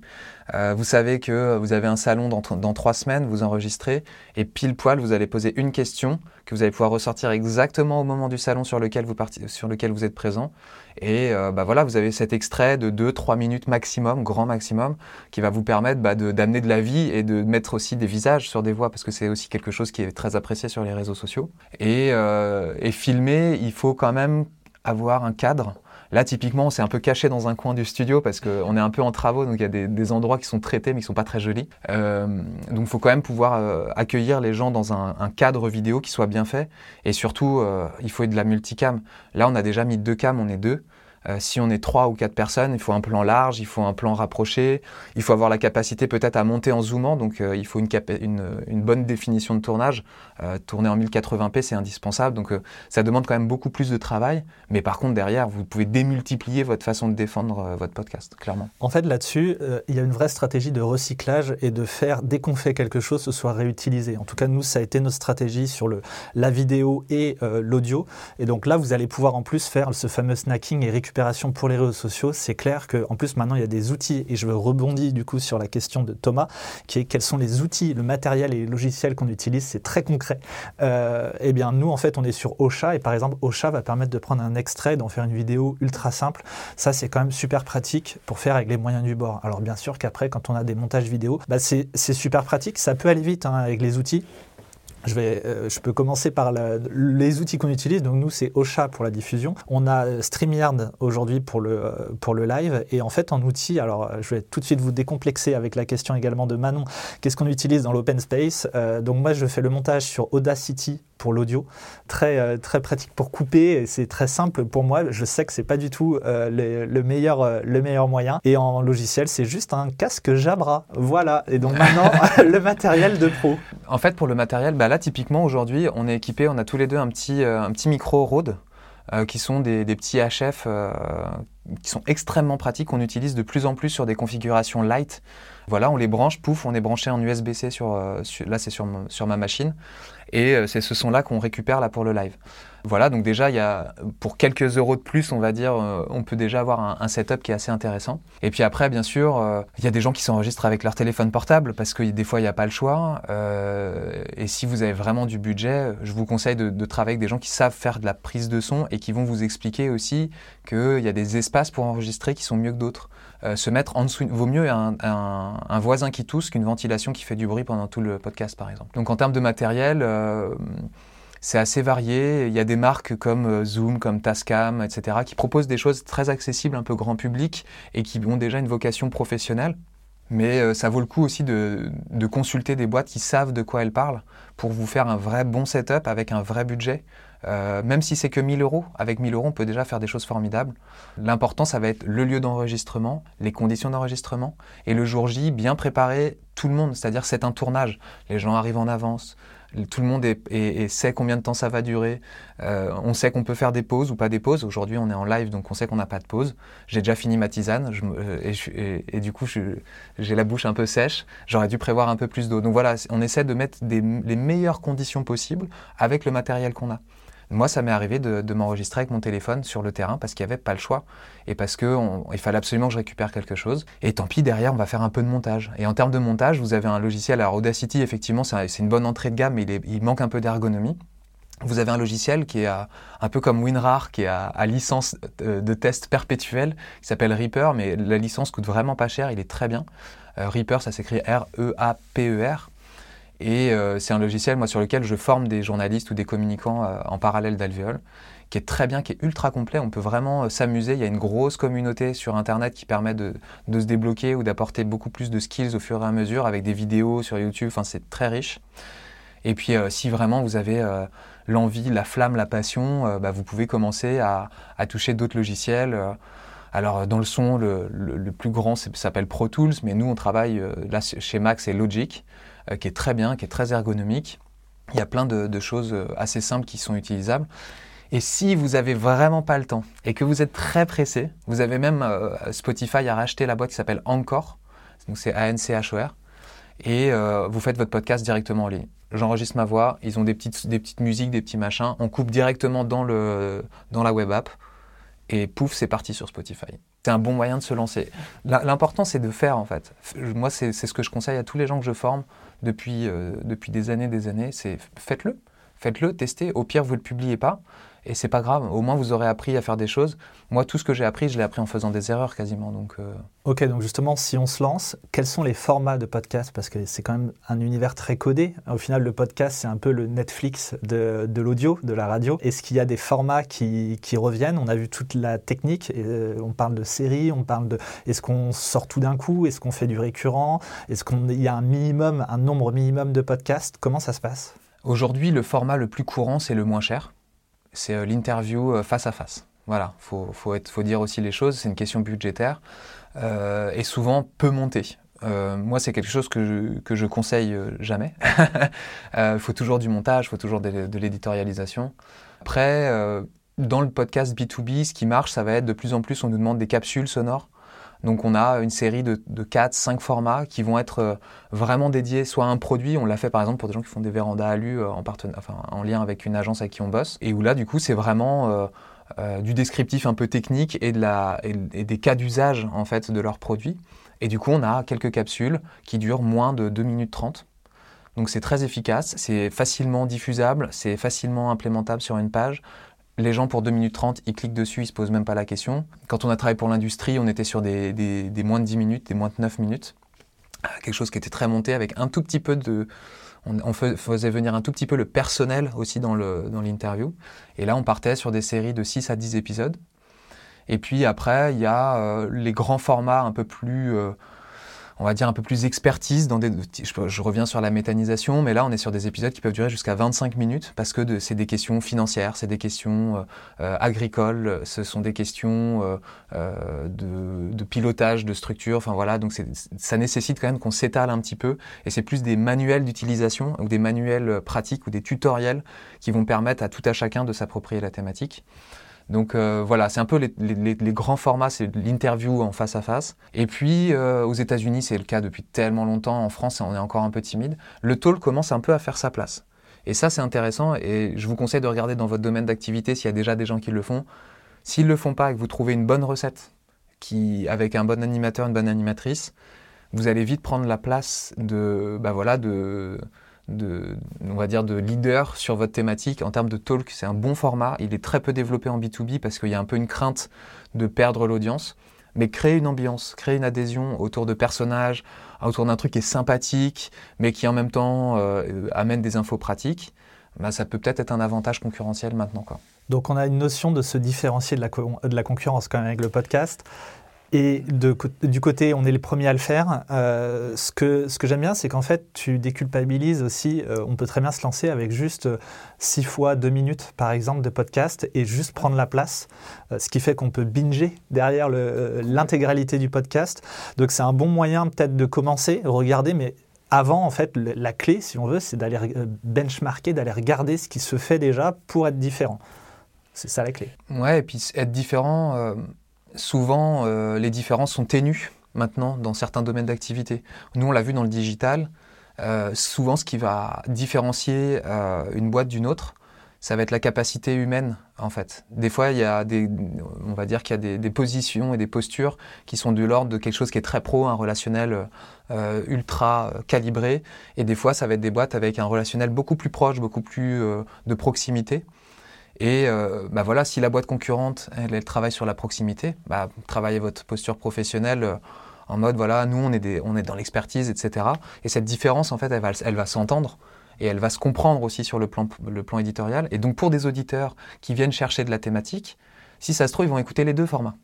Euh, vous savez que vous avez un salon dans, trois semaines, vous enregistrez, et pile poil, vous allez poser une question que vous allez pouvoir ressortir exactement au moment du salon sur lequel vous, sur lequel vous êtes présent. Et euh, bah voilà, vous avez cet extrait de 2-3 minutes maximum, grand maximum, qui va vous permettre bah, d'amener de, la vie et de mettre aussi des visages sur des voix, parce que c'est aussi quelque chose qui est très apprécié sur les réseaux sociaux. Et, euh, et filmer, il faut quand même avoir un cadre Là, typiquement, on s'est un peu caché dans un coin du studio parce qu'on est un peu en travaux, donc il y a des, endroits qui sont traités mais qui sont pas très jolis. Euh, donc, il faut quand même pouvoir euh, accueillir les gens dans un, cadre vidéo qui soit bien fait. Et surtout, euh, il faut de la multicam. Là, on a déjà mis deux cams, on est deux. Euh, si on est trois ou quatre personnes, il faut un plan large, il faut un plan rapproché, il faut avoir la capacité peut-être à monter en zoomant, donc euh, il faut une, bonne définition de tournage. Euh, tourner en 1080p, c'est indispensable, donc ça demande quand même beaucoup plus de travail, mais par contre derrière, vous pouvez démultiplier votre façon de défendre votre podcast, clairement. En fait, là-dessus, il y a une vraie stratégie de recyclage et de faire, dès qu'on fait quelque chose, ce soit réutilisé. En tout cas, nous, ça a été notre stratégie sur la vidéo et l'audio, et donc là, vous allez pouvoir en plus faire ce fameux snacking et récupérer pour les réseaux sociaux, c'est clair qu'en plus maintenant il y a des outils, et je veux rebondir du coup sur la question de Thomas, qui est quels sont les outils, le matériel et les logiciels qu'on utilise, c'est très concret. Euh, eh bien nous en fait on est sur Ocha, et par exemple Ocha va permettre de prendre un extrait, d'en faire une vidéo ultra simple. Ça c'est quand même super pratique pour faire avec les moyens du bord. Alors bien sûr qu'après quand on a des montages vidéo, bah, c'est super pratique, ça peut aller vite hein, avec les outils. Je, vais, euh, je peux commencer par les outils qu'on utilise. Donc nous, c'est Ocha pour la diffusion. On a StreamYard aujourd'hui pour le, euh, pour le live. Et en fait, en outil, alors je vais tout de suite vous décomplexer avec la question également de Manon. Qu'est-ce qu'on utilise dans l'open space? Euh, Donc moi, je fais le montage sur Audacity pour l'audio. Très, euh, très pratique pour couper, c'est très simple pour moi. Je sais que c'est pas du tout euh, le, meilleur, euh, le meilleur moyen. Et en logiciel, c'est juste un casque Jabra. Voilà. Et donc *laughs* maintenant, *laughs* le matériel de pro. En fait, pour le matériel, bah là, typiquement, aujourd'hui, on est équipé, on a tous les deux un petit, petit micro Rode. qui sont des, petits HF qui sont extrêmement pratiques, on utilise de plus en plus sur des configurations light. Voilà, on les branche, pouf, on est branché en USB-C sur, là c'est sur, ma machine. Et euh, c'est ce son-là qu'on récupère là pour le live. Voilà, donc déjà, il y a, pour quelques euros de plus, on va dire, euh, on peut déjà avoir un, setup qui est assez intéressant. Et puis après, bien sûr, euh, il y a des gens qui s'enregistrent avec leur téléphone portable parce que des fois, il n'y a pas le choix. et si vous avez vraiment du budget, je vous conseille de, travailler avec des gens qui savent faire de la prise de son et qui vont vous expliquer aussi qu'il y a des espaces pour enregistrer qui sont mieux que d'autres. Euh, se mettre en dessous. Vaut mieux un, un, voisin qui tousse qu'une ventilation qui fait du bruit pendant tout le podcast, par exemple. Donc en termes de matériel, euh, c'est assez varié. Il y a des marques comme euh, Zoom, comme Tascam, etc., qui proposent des choses très accessibles, un peu grand public, et qui ont déjà une vocation professionnelle. Mais ça vaut le coup aussi de, de, consulter des boîtes qui savent de quoi elles parlent pour vous faire un vrai bon setup avec un vrai budget. Euh, même si c'est que 1000 euros, avec 1000 euros, on peut déjà faire des choses formidables. L'important, ça va être le lieu d'enregistrement, les conditions d'enregistrement, et le jour J, bien préparer tout le monde, c'est-à-dire c'est un tournage. Les gens arrivent en avance, Tout le monde sait combien de temps ça va durer. Euh, on sait qu'on peut faire des pauses ou pas des pauses. Aujourd'hui, on est en live, donc on sait qu'on n'a pas de pause. J'ai déjà fini ma tisane euh, et, du coup, j'ai la bouche un peu sèche. J'aurais dû prévoir un peu plus d'eau. Donc voilà, on essaie de mettre les meilleures conditions possibles avec le matériel qu'on a. Moi, ça m'est arrivé de, m'enregistrer avec mon téléphone sur le terrain parce qu'il n'y avait pas le choix et parce qu'il fallait absolument que je récupère quelque chose. Et tant pis, derrière, on va faire un peu de montage. Et en termes de montage, vous avez un logiciel, alors Audacity, effectivement, c'est une bonne entrée de gamme, mais il, manque un peu d'ergonomie. Vous avez un logiciel qui est un peu comme WinRAR, qui est à, licence de, test perpétuel, qui s'appelle Reaper, mais la licence coûte vraiment pas cher, il est très bien. Euh, Reaper, ça s'écrit R-E-A-P-E-R. Et euh, c'est un logiciel moi, sur lequel je forme des journalistes ou des communicants euh, en parallèle d'Alvéole, qui est très bien, qui est ultra complet. On peut vraiment euh, s'amuser. Il y a une grosse communauté sur Internet qui permet de, se débloquer ou d'apporter beaucoup plus de skills au fur et à mesure avec des vidéos sur YouTube. Enfin, c'est très riche. Et puis, si vraiment vous avez l'envie, la flamme, la passion, bah, vous pouvez commencer à, toucher d'autres logiciels. Alors dans le son, le, le plus grand s'appelle Pro Tools, mais nous on travaille là chez Max et Logic. Euh, qui est très bien, qui est très ergonomique. Il y a plein de, choses euh, assez simples qui sont utilisables. Et si vous n'avez vraiment pas le temps et que vous êtes très pressé, vous avez même euh, Spotify a racheté la boîte qui s'appelle Encore, donc c'est A-N-C-H-O-R, et vous faites votre podcast directement en ligne. J'enregistre ma voix, ils ont des petites, des petites musiques, des petits machins, on coupe directement dans, le, dans la web app, et pouf, c'est parti sur Spotify. C'est un bon moyen de se lancer. L'important, c'est de faire en fait. Moi, c'est ce que je conseille à tous les gens que je forme depuis, euh, depuis des années, des années, c'est faites-le. Faites-le, testez. Au pire, vous ne le publiez pas. Et c'est pas grave, au moins vous aurez appris à faire des choses. Moi, tout ce que j'ai appris, je l'ai appris en faisant des erreurs quasiment. Donc, euh. Ok, donc justement, si on se lance, quels sont les formats de podcast Parce que c'est quand même un univers très codé. Au final, le podcast, c'est un peu le Netflix de, de l'audio, de la radio. Est-ce qu'il y a des formats qui, qui reviennent? On a vu toute la technique. Et, euh, on parle de séries, on parle de. Est-ce qu'on sort tout d'un coup? Est-ce qu'on fait du récurrent? Est-ce qu'il y a un minimum, un nombre minimum de podcasts? Comment ça se passe? Aujourd'hui, le format le plus courant, c'est le moins cher c'est euh, l'interview euh, face à face. Voilà, il faut, faut, dire aussi les choses, c'est une question budgétaire euh, et souvent peu montée. moi, c'est quelque chose que je, que je conseille jamais. Il *laughs* faut toujours du montage, il faut toujours de, de l'éditorialisation. Après, dans le podcast B2B, ce qui marche, ça va être de plus en plus, on nous demande des capsules sonores. Donc on a une série de, de 4, 5 formats qui vont être euh, vraiment dédiés soit à un produit, on l'a fait par exemple pour des gens qui font des vérandas à lu euh, en, lien avec une agence avec qui on bosse, et où là du coup c'est vraiment euh, du descriptif un peu technique et, des cas d'usage en fait de leurs produits. Et du coup on a quelques capsules qui durent moins de 2 minutes 30. Donc c'est très efficace, c'est facilement diffusable, c'est facilement implémentable sur une page. Les gens, pour 2 minutes 30, ils cliquent dessus, ils se posent même pas la question. Quand on a travaillé pour l'industrie, on était sur des, moins de 10 minutes, des moins de 9 minutes. Euh, quelque chose qui était très monté avec un tout petit peu de... On, faisait venir un tout petit peu le personnel aussi dans l'interview. et là, on partait sur des séries de 6 à 10 épisodes. Et puis après, il y a euh, les grands formats un peu plus... Euh, on va dire, un peu plus expertise. Dans des, je, reviens sur la méthanisation, mais là, on est sur des épisodes qui peuvent durer jusqu'à 25 minutes parce que c'est des questions financières, c'est des questions euh, euh, agricoles, ce sont des questions euh, de, pilotage de structure. Enfin voilà, donc ça nécessite quand même qu'on s'étale un petit peu. Et c'est plus des manuels d'utilisation ou des manuels pratiques ou des tutoriels qui vont permettre à tout à chacun de s'approprier la thématique. Donc euh, voilà, c'est un peu les, grands formats, c'est l'interview en face à face. Et puis euh, aux États-Unis, c'est le cas depuis tellement longtemps. En France, on est encore un peu timide. Le talk commence un peu à faire sa place. Et ça, c'est intéressant. Et je vous conseille de regarder dans votre domaine d'activité s'il y a déjà des gens qui le font. S'ils ne le font pas et que vous trouvez une bonne recette qui, avec un bon animateur, une bonne animatrice, vous allez vite prendre la place de, bah voilà, de, de, on va dire, de leader sur votre thématique en termes de talk. C'est un bon format. Il est très peu développé en B2B parce qu'il y a un peu une crainte de perdre l'audience. Mais créer une ambiance, créer une adhésion autour de personnages, autour d'un truc qui est sympathique, mais qui en même temps euh, amène des infos pratiques, bah, ça peut peut-être être un avantage concurrentiel maintenant. Donc on a une notion de se différencier de la, de la concurrence quand même avec le podcast. Et du côté, on est les premiers à le faire. Euh, ce que, j'aime bien, c'est qu'en fait, tu déculpabilises aussi. Euh, on peut très bien se lancer avec juste 6 fois 2 minutes, par exemple, de podcast et juste prendre la place. Euh, ce qui fait qu'on peut binger derrière l'intégralité du podcast. Donc, c'est un bon moyen peut-être de commencer, regarder, mais avant, en fait, la clé, si on veut, c'est d'aller benchmarker, d'aller regarder ce qui se fait déjà pour être différent. C'est ça la clé. Ouais, et puis être différent, souvent, les différences sont ténues maintenant dans certains domaines d'activité. Nous, on l'a vu dans le digital. souvent, ce qui va différencier une boîte d'une autre, ça va être la capacité humaine, en fait. Des fois, il y a des, on va dire qu'il y a des, positions et des postures qui sont de l'ordre de quelque chose qui est très pro, un relationnel euh, ultra calibré. Et des fois, ça va être des boîtes avec un relationnel beaucoup plus proche, beaucoup plus euh, de proximité. Et euh, bah voilà, si la boîte concurrente, elle, travaille sur la proximité, bah, travaillez votre posture professionnelle en mode, voilà, nous, on est, on est dans l'expertise, etc. Et cette différence, en fait, elle va, elle va s'entendre et elle va se comprendre aussi sur le plan, le plan éditorial. Et donc pour des auditeurs qui viennent chercher de la thématique, si ça se trouve, ils vont écouter les deux formats.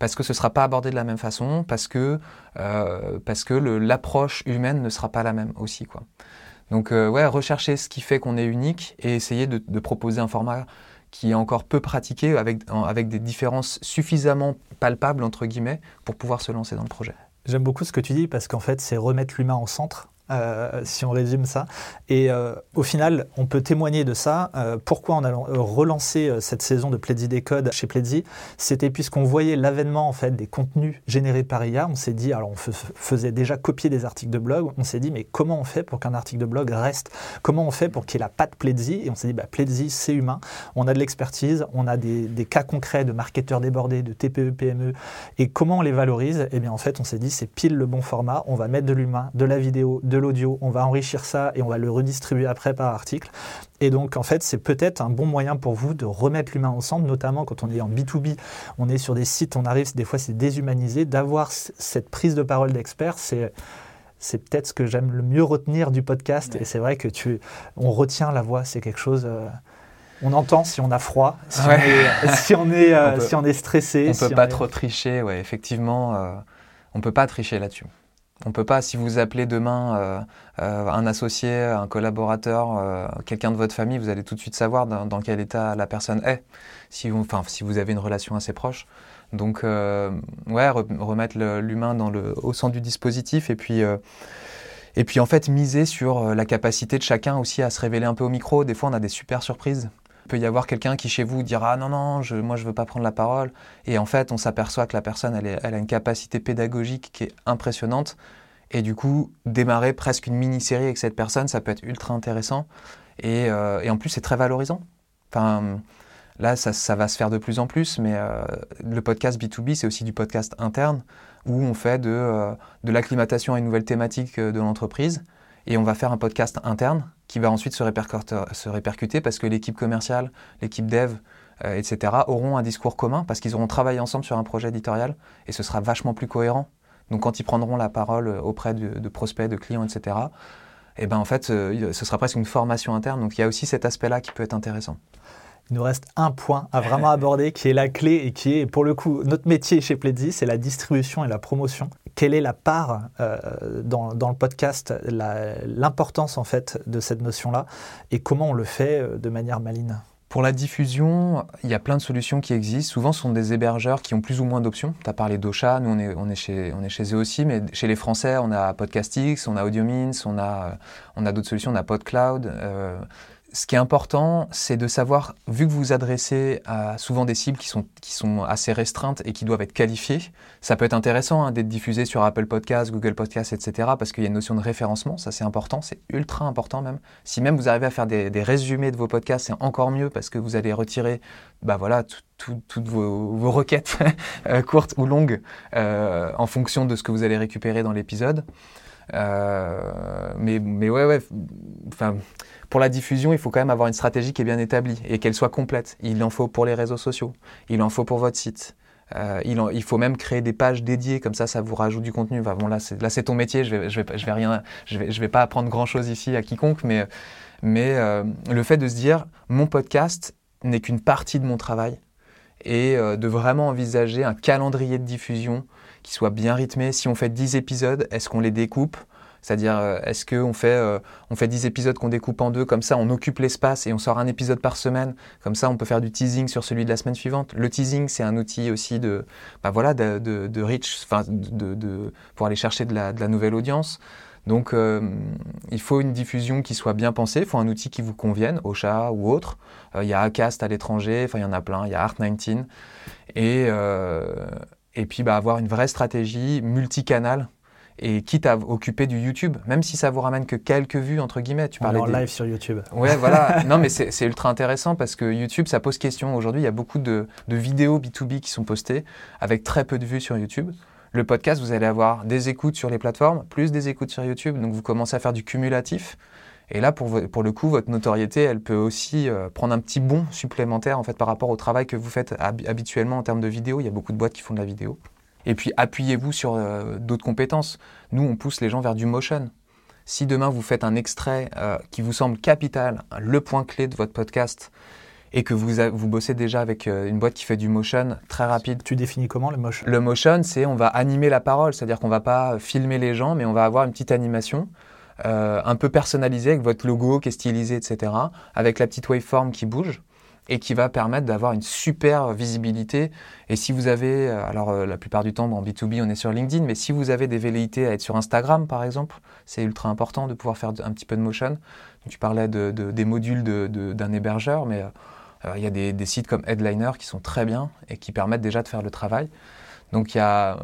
Parce que ce ne sera pas abordé de la même façon, parce que, euh, que l'approche humaine ne sera pas la même aussi. Quoi. Donc euh, ouais, rechercher ce qui fait qu'on est unique et essayer de, proposer un format qui est encore peu pratiqué avec, avec des différences suffisamment palpables, entre guillemets, pour pouvoir se lancer dans le projet. J'aime beaucoup ce que tu dis parce qu'en fait, c'est remettre l'humain au centre. Euh, si on résume ça. Et euh, au final, on peut témoigner de ça. Euh, pourquoi on a relancé cette saison de Pledzi Décode chez Pledzi C'était puisqu'on voyait l'avènement en fait des contenus générés par IA. On s'est dit, alors on faisait déjà copier des articles de blog. On s'est dit, mais comment on fait pour qu'un article de blog reste? Comment on fait pour qu'il ait la patte Pledzi Et on s'est dit, bah, Pledzi, c'est humain. On a de l'expertise, on a des, des, cas concrets de marketeurs débordés, de TPE, PME. Et comment on les valorise? Eh bien, en fait, on s'est dit, c'est pile le bon format. On va mettre de l'humain, de la vidéo, de l'audio, on va enrichir ça et on va le redistribuer après par article. Et donc, en fait, c'est peut-être un bon moyen pour vous de remettre l'humain centre, notamment quand on est en B2B, on est sur des sites, on arrive, des fois c'est déshumanisé, d'avoir cette prise de parole d'expert, c'est c'est peut-être ce que j'aime le mieux retenir du podcast. Et c'est vrai que tu, on retient la voix, c'est quelque chose. Euh, on entend si on a froid, si on est, si on est, euh, si on est stressé. On peut pas trop tricher, ouais, effectivement, euh, on peut pas tricher là-dessus. On peut pas, si vous appelez demain euh, euh, un associé, un collaborateur, euh, quelqu'un de votre famille, vous allez tout de suite savoir dans, quel état la personne est, si vous, enfin, si vous avez une relation assez proche. Donc, ouais, remettre l'humain au centre du dispositif et puis, et puis en fait miser sur la capacité de chacun aussi à se révéler un peu au micro. Des fois, on a des super surprises peut y avoir quelqu'un qui chez vous dira non non je, moi je veux pas prendre la parole. Et en fait on s'aperçoit que la personne elle, a une capacité pédagogique qui est impressionnante. Et du coup démarrer presque une mini-série avec cette personne ça peut être ultra intéressant. Et, euh, en plus c'est très valorisant. Enfin là ça, ça, va se faire de plus en plus mais euh, le podcast B2B c'est aussi du podcast interne où on fait de, euh, de l'acclimatation à une nouvelle thématique de l'entreprise et on va faire un podcast interne qui va ensuite se, répercuter parce que l'équipe commerciale, l'équipe dev, euh, etc., auront un discours commun parce qu'ils auront travaillé ensemble sur un projet éditorial et ce sera vachement plus cohérent. Donc quand ils prendront la parole auprès de, prospects, de clients, etc., et eh ben en fait, euh, ce sera presque une formation interne. Donc il y a aussi cet aspect-là qui peut être intéressant. Il nous reste un point à vraiment aborder qui est la clé et qui est pour le coup notre métier chez Pledzi, c'est la distribution et la promotion. Quelle est la part euh, dans, le podcast, l'importance en fait de cette notion-là et comment on le fait euh, de manière maligne? Pour la diffusion, il y a plein de solutions qui existent. Souvent, ce sont des hébergeurs qui ont plus ou moins d'options. Tu as parlé d'Ocha, nous on est, chez, eux aussi, mais chez les Français, on a Podcastix, on a AudioMins, on a, on a d'autres solutions, on a PodCloud. Euh, ce qui est important, c'est de savoir, vu que vous vous adressez à souvent des cibles qui sont, qui sont assez restreintes et qui doivent être qualifiées, ça peut être intéressant hein, d'être diffusé sur Apple Podcasts, Google Podcasts, etc. Parce qu'il y a une notion de référencement, ça c'est important, c'est ultra important même. Si même vous arrivez à faire des, résumés de vos podcasts, c'est encore mieux parce que vous allez retirer bah voilà, toutes vos, requêtes *laughs* euh, courtes ou longues euh, en fonction de ce que vous allez récupérer dans l'épisode. Euh, mais, mais ouais, ouais, enfin pour la diffusion, il faut quand même avoir une stratégie qui est bien établie et qu'elle soit complète. Il en faut pour les réseaux sociaux, il en faut pour votre site. Euh, il, faut même créer des pages dédiées, comme ça, ça vous rajoute du contenu. Bon, là, c'est ton métier. Je vais, je vais, je je vais, pas apprendre grand chose ici à quiconque, mais, mais euh, le fait de se dire, mon podcast n'est qu'une partie de mon travail et de vraiment envisager un calendrier de diffusion qui soit bien rythmé. Si on fait 10 épisodes, est-ce qu'on les découpe? C'est-à-dire, euh, est-ce qu'on fait, euh, on fait 10 épisodes qu'on découpe en deux, comme ça on occupe l'espace et on sort un épisode par semaine, comme ça on peut faire du teasing sur celui de la semaine suivante. Le teasing, c'est un outil aussi de, bah voilà, de, de, de, de, pour aller chercher de la, de la nouvelle audience. Donc il faut une diffusion qui soit bien pensée, il faut un outil qui vous convienne, Ocha ou autre. Il y a Acast à l'étranger, enfin il y en a plein, il y a Art19. Et, et puis bah, avoir une vraie stratégie multicanale et quitte à occuper du YouTube, même si ça vous ramène que quelques vues entre guillemets. Tu parlais en live sur YouTube. Ouais, voilà. *laughs* non, mais c'est ultra intéressant parce que YouTube, ça pose question. Aujourd'hui, il y a beaucoup de, vidéos B2B qui sont postées avec très peu de vues sur YouTube. Le podcast, vous allez avoir des écoutes sur les plateformes, plus des écoutes sur YouTube, donc vous commencez à faire du cumulatif. Et là, pour, pour le coup, votre notoriété, elle peut aussi euh, prendre un petit bond supplémentaire en fait par rapport au travail que vous faites habituellement en termes de vidéo. Il y a beaucoup de boîtes qui font de la vidéo. Et puis appuyez-vous sur euh, d'autres compétences. Nous, on pousse les gens vers du motion. Si demain vous faites un extrait euh, qui vous semble capital, le point clé de votre podcast, et que vous, vous bossez déjà avec une boîte qui fait du motion très rapide. Tu définis comment le motion? Le motion, c'est on va animer la parole, c'est-à-dire qu'on va pas filmer les gens, mais on va avoir une petite animation un peu personnalisée avec votre logo qui est stylisé, etc., avec la petite waveform qui bouge et qui va permettre d'avoir une super visibilité. Et si vous avez, euh, alors euh, la plupart du temps en B2B on est sur LinkedIn, mais si vous avez des velléités à être sur Instagram par exemple, c'est ultra important de pouvoir faire un petit peu de motion. Tu parlais de, des modules d'un hébergeur, mais euh, il y a des, sites comme Headliner qui sont très bien et qui permettent déjà de faire le travail. Donc il y a,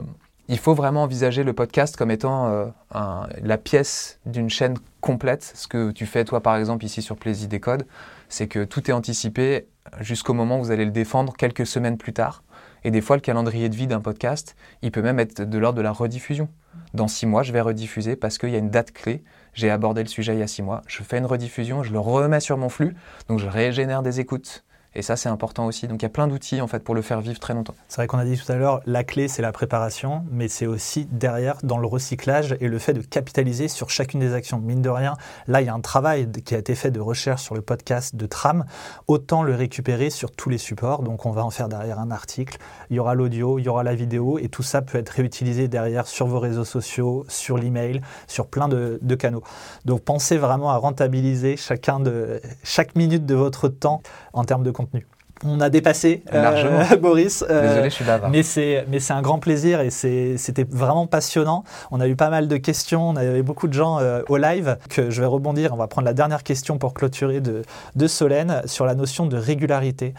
il faut vraiment envisager le podcast comme étant la pièce d'une chaîne complète. Ce que tu fais toi par exemple ici sur Plaisir des Codes, c'est que tout est anticipé jusqu'au moment où vous allez le défendre quelques semaines plus tard. Et des fois, le calendrier de vie d'un podcast, il peut même être de l'ordre de la rediffusion. Dans six mois, je vais rediffuser parce qu'il y a une date clé. J'ai abordé le sujet il y a six mois. Je fais une rediffusion, je le remets sur mon flux, donc je régénère des écoutes. Et ça, c'est important aussi. Donc il y a plein d'outils en fait pour le faire vivre très longtemps. C'est vrai qu'on a dit tout à l'heure, la clé c'est la préparation, mais c'est aussi derrière dans le recyclage et le fait de capitaliser sur chacune des actions. Mine de rien, là il y a un travail qui a été fait de recherche sur le podcast de Tram. Autant le récupérer sur tous les supports. Donc on va en faire derrière un article. Il y aura l'audio, il y aura la vidéo et tout ça peut être réutilisé derrière sur vos réseaux sociaux, sur l'email, sur plein de, canaux. Donc pensez vraiment à rentabiliser chacun de chaque minute de votre temps en termes de contenu on a dépassé euh, *laughs* Boris. Euh, Désolé, je suis bavard. Mais c'est mais c'est un grand plaisir et c'était vraiment passionnant. On a eu pas mal de questions, on avait beaucoup de gens euh, au live que je vais rebondir. On va prendre la dernière question pour clôturer de de Solène sur la notion de régularité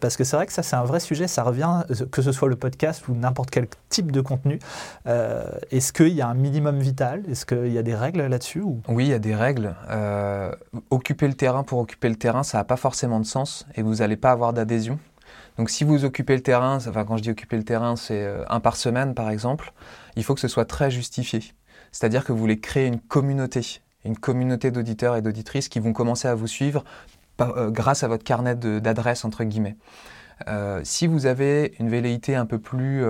parce que c'est vrai que ça c'est un vrai sujet. Ça revient que ce soit le podcast ou n'importe quel type de contenu. Est-ce qu'il y a un minimum vital? Est-ce qu'il y a des règles là-dessus Oui, il y a des règles. occuper le terrain pour occuper le terrain, ça n'a pas forcément de sens et vous n'allez pas avoir d'adhésion. Donc si vous occupez le terrain, enfin quand je dis occuper le terrain, c'est euh, un par semaine par exemple, il faut que ce soit très justifié. C'est-à-dire que vous voulez créer une communauté, une communauté d'auditeurs et d'auditrices qui vont commencer à vous suivre euh, grâce à votre carnet d'adresses entre guillemets. Euh, si vous avez une velléité un peu plus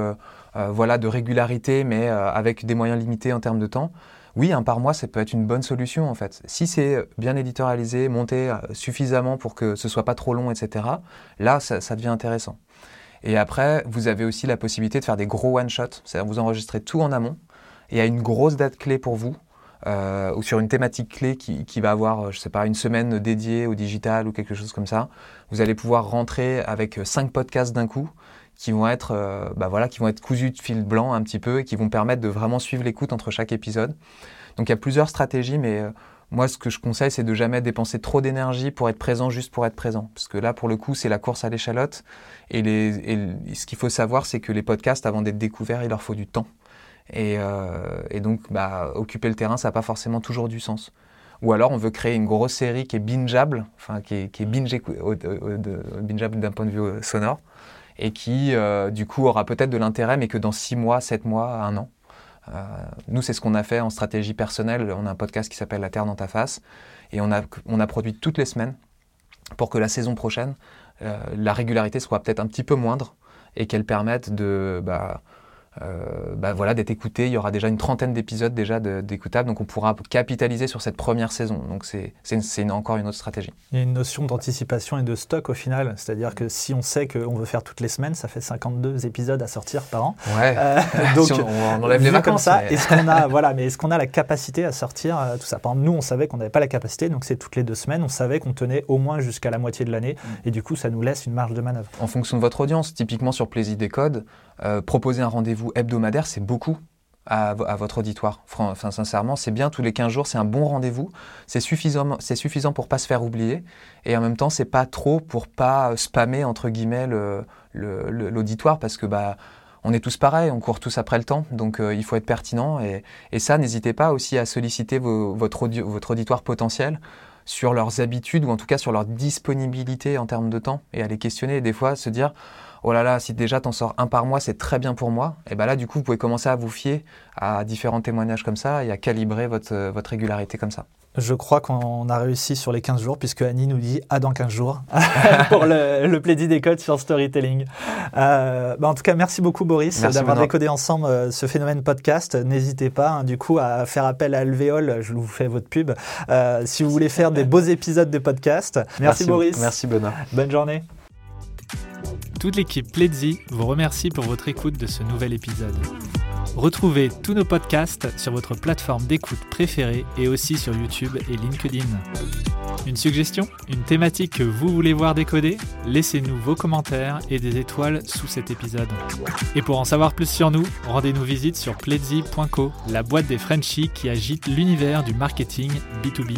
voilà, de régularité, mais avec des moyens limités en termes de temps, oui, un par mois, ça peut être une bonne solution en fait. Si c'est bien éditorialisé, monté euh, suffisamment pour que ce soit pas trop long, etc., là, ça, devient intéressant. Et après, vous avez aussi la possibilité de faire des gros one-shots, c'est-à-dire vous enregistrez tout en amont, et à une grosse date clé pour vous, euh, ou sur une thématique clé qui, qui, va avoir, je sais pas, une semaine dédiée au digital ou quelque chose comme ça, vous allez pouvoir rentrer avec cinq podcasts d'un coup qui vont être, euh, bah voilà, qui vont être cousus de fil blanc un petit peu et qui vont permettre de vraiment suivre l'écoute entre chaque épisode. Donc il y a plusieurs stratégies, mais euh, moi ce que je conseille c'est de jamais dépenser trop d'énergie pour être présent juste pour être présent, parce que là pour le coup c'est la course à l'échalote et, ce qu'il faut savoir c'est que les podcasts avant d'être découverts il leur faut du temps et, euh, donc bah, occuper le terrain ça n'a pas forcément toujours du sens. Ou alors on veut créer une grosse série qui est bingeable, enfin qui est, qui est binge, bingeable d'un point de vue sonore et qui, euh, du coup, aura peut-être de l'intérêt, mais que dans six mois, sept mois, un an. Euh, nous, c'est ce qu'on a fait en stratégie personnelle. On a un podcast qui s'appelle La Terre dans ta face, et on a, on a produit toutes les semaines pour que la saison prochaine, euh, la régularité soit peut-être un petit peu moindre et qu'elle permette de... Bah, euh, bah voilà, d'être écouté. Il y aura déjà une trentaine d'épisodes déjà d'écoutables, donc on pourra capitaliser sur cette première saison. Donc c'est encore une autre stratégie. Il y a une notion d'anticipation et de stock au final, c'est-à-dire que si on sait qu'on veut faire toutes les semaines, ça fait 52 épisodes à sortir par an. Ouais. Euh, *laughs* donc on, enlève les vacances. Comme ça, est-ce qu'on a, *laughs* voilà, mais est-ce qu'on a la capacité à sortir euh, tout ça? Par exemple, nous, on savait qu'on n'avait pas la capacité, donc c'est toutes les deux semaines. On savait qu'on tenait au moins jusqu'à la moitié de l'année, mm. et du coup, ça nous laisse une marge de manœuvre. En fonction de votre audience, typiquement sur Plaisir des Codes, proposer un rendez-vous hebdomadaire, c'est beaucoup. à, votre auditoire. Enfin, sincèrement, c'est bien tous les 15 jours, c'est un bon rendez-vous. C'est suffisant, c'est suffisant pour pas se faire oublier. Et en même temps, c'est pas trop pour pas spammer, entre guillemets, l'auditoire parce que, bah, on est tous pareils, on court tous après le temps, donc euh, il faut être pertinent. Et, ça, n'hésitez pas aussi à solliciter votre, votre auditoire potentiel sur leurs habitudes ou en tout cas sur leur disponibilité en termes de temps et à les questionner et des fois se dire oh là là, si déjà t'en sors un par mois, c'est très bien pour moi, et bien là, du coup, vous pouvez commencer à vous fier à différents témoignages comme ça et à calibrer votre, votre régularité comme ça. Je crois qu'on a réussi sur les 15 jours, puisque Annie nous dit à dans 15 jours *laughs* *laughs* pour le, le plaidit des codes sur storytelling. Euh, bah, en tout cas, merci beaucoup, Boris, d'avoir décodé ensemble euh, ce phénomène podcast. N'hésitez pas, hein, du coup, à faire appel à Alvéole. Je vous fais votre pub. Euh, si vous voulez faire des beaux épisodes de podcast. Merci, merci Boris. Merci, Benoît. Bonne journée. Toute l'équipe Pledzi vous remercie pour votre écoute de ce nouvel épisode. Retrouvez tous nos podcasts sur votre plateforme d'écoute préférée et aussi sur YouTube et LinkedIn. Une suggestion? Une thématique que vous voulez voir décoder? Laissez-nous vos commentaires et des étoiles sous cet épisode. Et pour en savoir plus sur nous, rendez-nous visite sur pledzi.co, la boîte des Frenchies qui agite l'univers du marketing B2B.